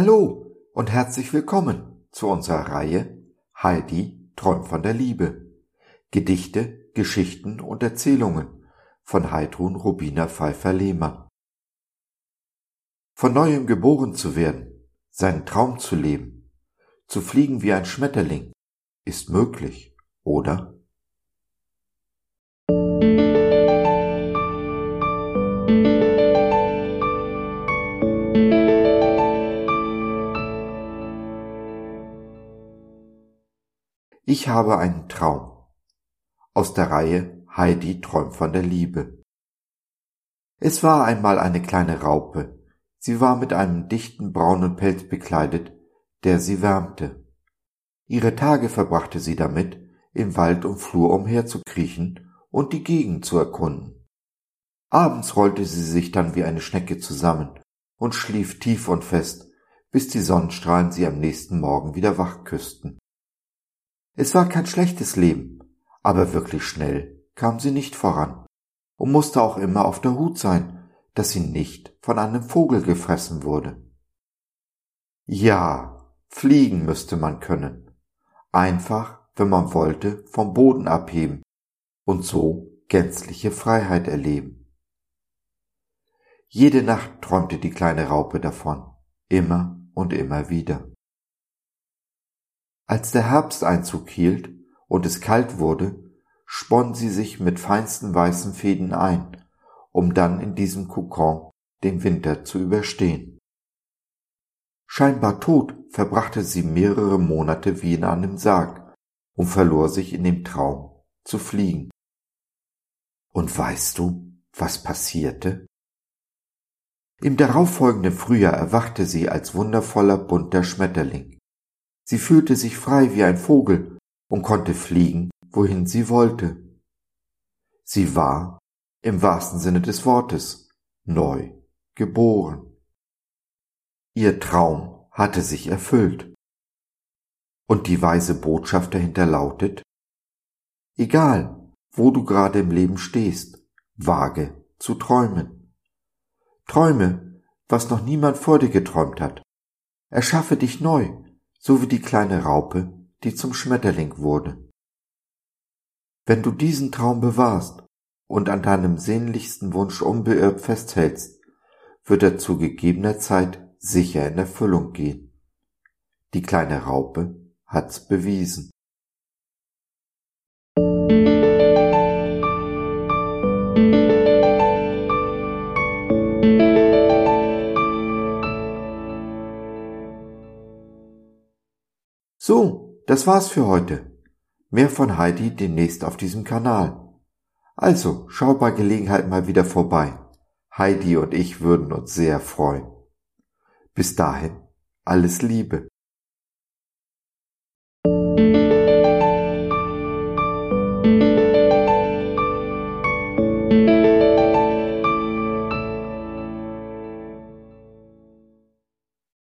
Hallo und herzlich willkommen zu unserer Reihe Heidi träumt von der Liebe. Gedichte, Geschichten und Erzählungen von Heidrun Rubina Pfeiffer-Lehmann. Von neuem geboren zu werden, seinen Traum zu leben, zu fliegen wie ein Schmetterling, ist möglich, oder? Ich habe einen Traum. Aus der Reihe Heidi träumt von der Liebe. Es war einmal eine kleine Raupe. Sie war mit einem dichten braunen Pelz bekleidet, der sie wärmte. Ihre Tage verbrachte sie damit, im Wald und Flur umherzukriechen und die Gegend zu erkunden. Abends rollte sie sich dann wie eine Schnecke zusammen und schlief tief und fest, bis die Sonnenstrahlen sie am nächsten Morgen wieder wach küssten. Es war kein schlechtes Leben, aber wirklich schnell kam sie nicht voran und musste auch immer auf der Hut sein, dass sie nicht von einem Vogel gefressen wurde. Ja, fliegen müsste man können. Einfach, wenn man wollte, vom Boden abheben und so gänzliche Freiheit erleben. Jede Nacht träumte die kleine Raupe davon, immer und immer wieder. Als der Herbst Einzug hielt und es kalt wurde, sponn sie sich mit feinsten weißen Fäden ein, um dann in diesem Kokon den Winter zu überstehen. Scheinbar tot verbrachte sie mehrere Monate wie in einem Sarg und verlor sich in dem Traum zu fliegen. Und weißt du, was passierte? Im darauffolgenden Frühjahr erwachte sie als wundervoller bunter Schmetterling. Sie fühlte sich frei wie ein Vogel und konnte fliegen, wohin sie wollte. Sie war, im wahrsten Sinne des Wortes, neu geboren. Ihr Traum hatte sich erfüllt. Und die weise Botschaft dahinter lautet, egal, wo du gerade im Leben stehst, wage zu träumen. Träume, was noch niemand vor dir geträumt hat. Erschaffe dich neu so wie die kleine Raupe, die zum Schmetterling wurde. Wenn du diesen Traum bewahrst und an deinem sehnlichsten Wunsch unbeirrt festhältst, wird er zu gegebener Zeit sicher in Erfüllung gehen. Die kleine Raupe hat's bewiesen. So, das war's für heute. Mehr von Heidi demnächst auf diesem Kanal. Also, schau bei Gelegenheit mal wieder vorbei. Heidi und ich würden uns sehr freuen. Bis dahin, alles Liebe.